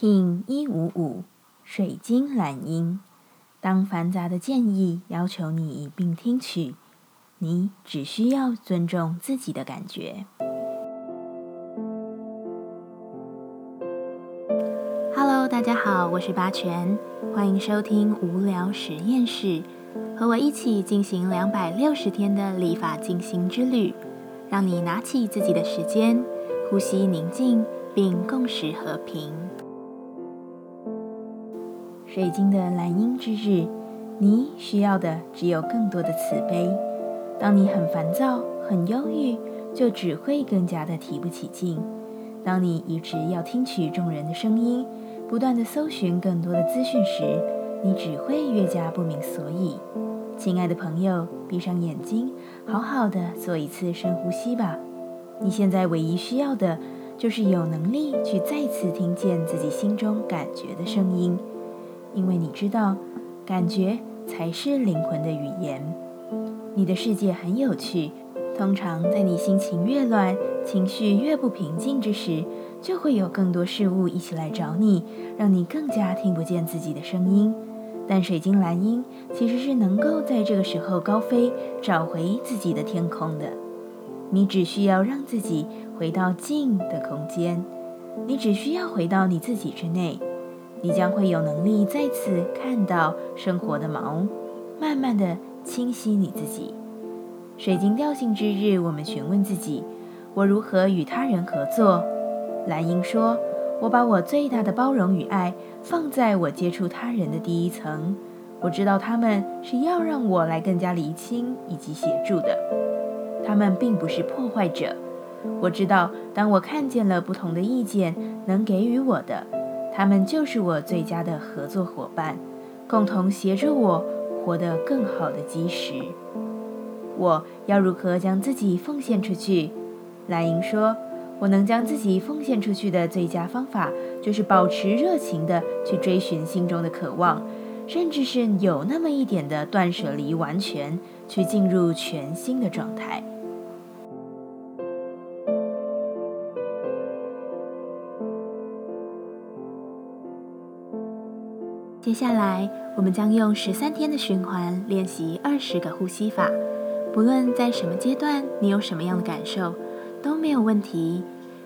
King 一五五水晶蓝音。当繁杂的建议要求你一并听取，你只需要尊重自己的感觉。Hello，大家好，我是八全，欢迎收听无聊实验室，和我一起进行两百六十天的立法进行之旅，让你拿起自己的时间，呼吸宁静。并共识和平。水晶的蓝鹰之日，你需要的只有更多的慈悲。当你很烦躁、很忧郁，就只会更加的提不起劲。当你一直要听取众人的声音，不断的搜寻更多的资讯时，你只会越加不明所以。亲爱的朋友，闭上眼睛，好好的做一次深呼吸吧。你现在唯一需要的。就是有能力去再次听见自己心中感觉的声音，因为你知道，感觉才是灵魂的语言。你的世界很有趣，通常在你心情越乱、情绪越不平静之时，就会有更多事物一起来找你，让你更加听不见自己的声音。但水晶蓝鹰其实是能够在这个时候高飞，找回自己的天空的。你只需要让自己。回到静的空间，你只需要回到你自己之内，你将会有能力再次看到生活的毛，慢慢的清晰你自己。水晶调性之日，我们询问自己：我如何与他人合作？蓝英说：我把我最大的包容与爱放在我接触他人的第一层，我知道他们是要让我来更加厘清以及协助的，他们并不是破坏者。我知道，当我看见了不同的意见能给予我的，他们就是我最佳的合作伙伴，共同协助我活得更好的基石。我要如何将自己奉献出去？蓝莹说：“我能将自己奉献出去的最佳方法，就是保持热情的去追寻心中的渴望，甚至是有那么一点的断舍离，完全去进入全新的状态。”接下来，我们将用十三天的循环练习二十个呼吸法。不论在什么阶段，你有什么样的感受，都没有问题。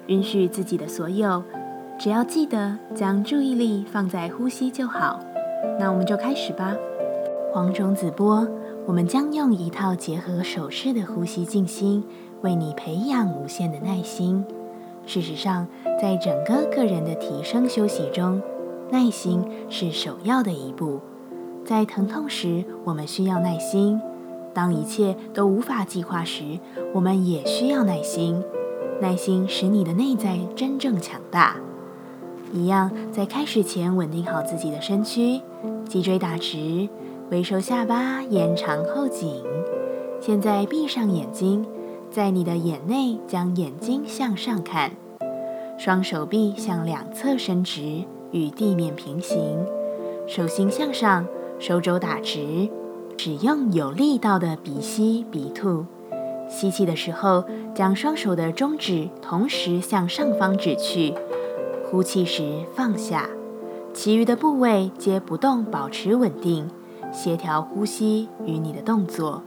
允许自己的所有，只要记得将注意力放在呼吸就好。那我们就开始吧。黄种子波，我们将用一套结合手势的呼吸静心，为你培养无限的耐心。事实上，在整个个人的提升休息中，耐心是首要的一步，在疼痛时，我们需要耐心；当一切都无法计划时，我们也需要耐心。耐心使你的内在真正强大。一样，在开始前稳定好自己的身躯，脊椎打直，微收下巴，延长后颈。现在闭上眼睛，在你的眼内将眼睛向上看，双手臂向两侧伸直。与地面平行，手心向上，手肘打直，使用有力道的鼻吸鼻吐。吸气的时候，将双手的中指同时向上方指去；呼气时放下，其余的部位皆不动，保持稳定，协调呼吸与你的动作。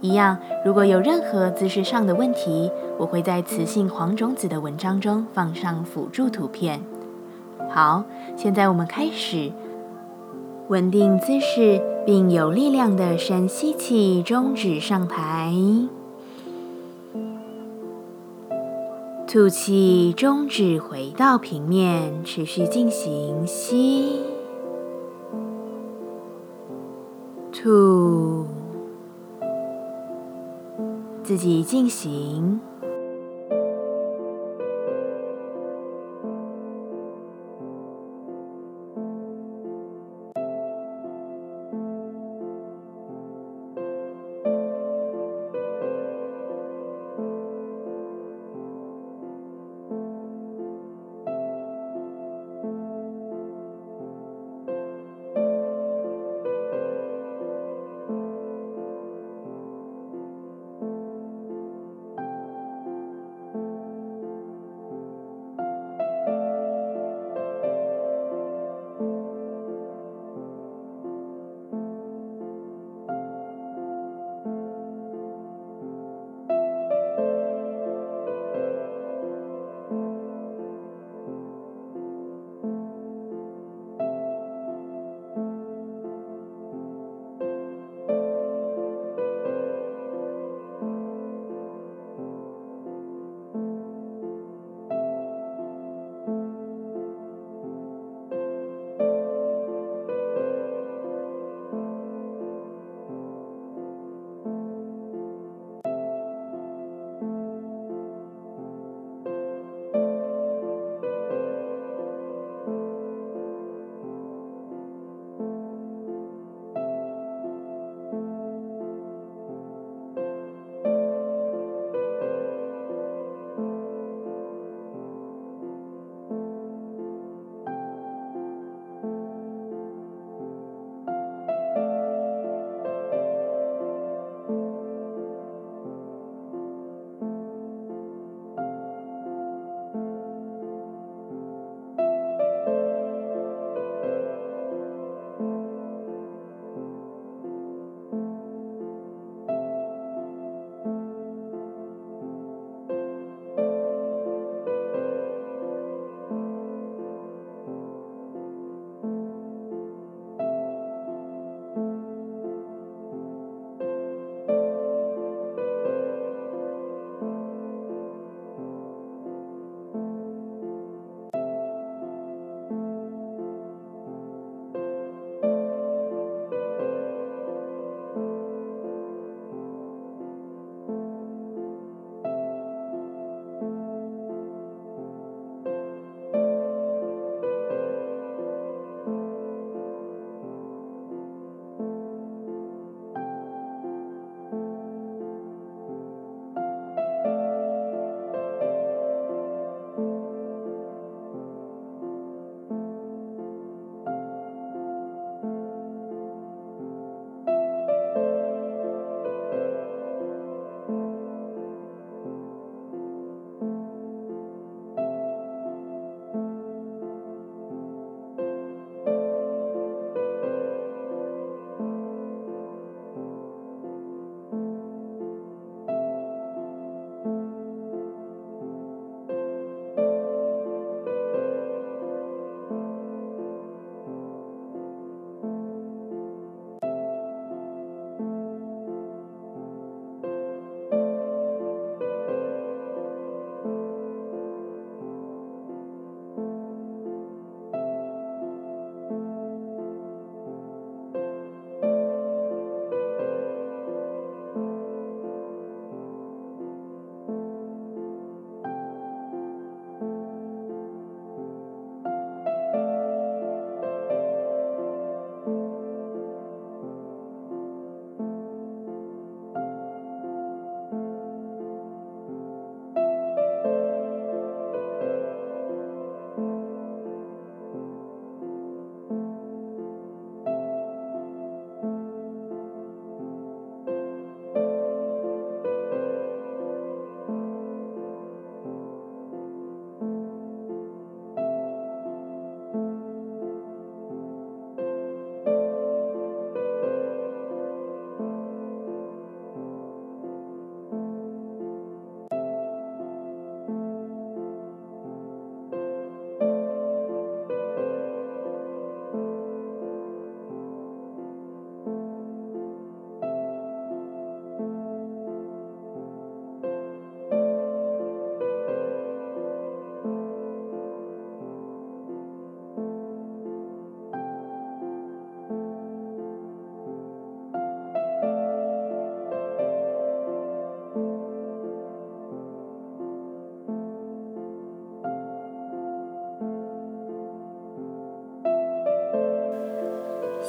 一样，如果有任何姿势上的问题，我会在雌性黄种子的文章中放上辅助图片。好，现在我们开始稳定姿势，并有力量的深吸气，中指上抬；吐气，中指回到平面，持续进行吸、吐，自己进行。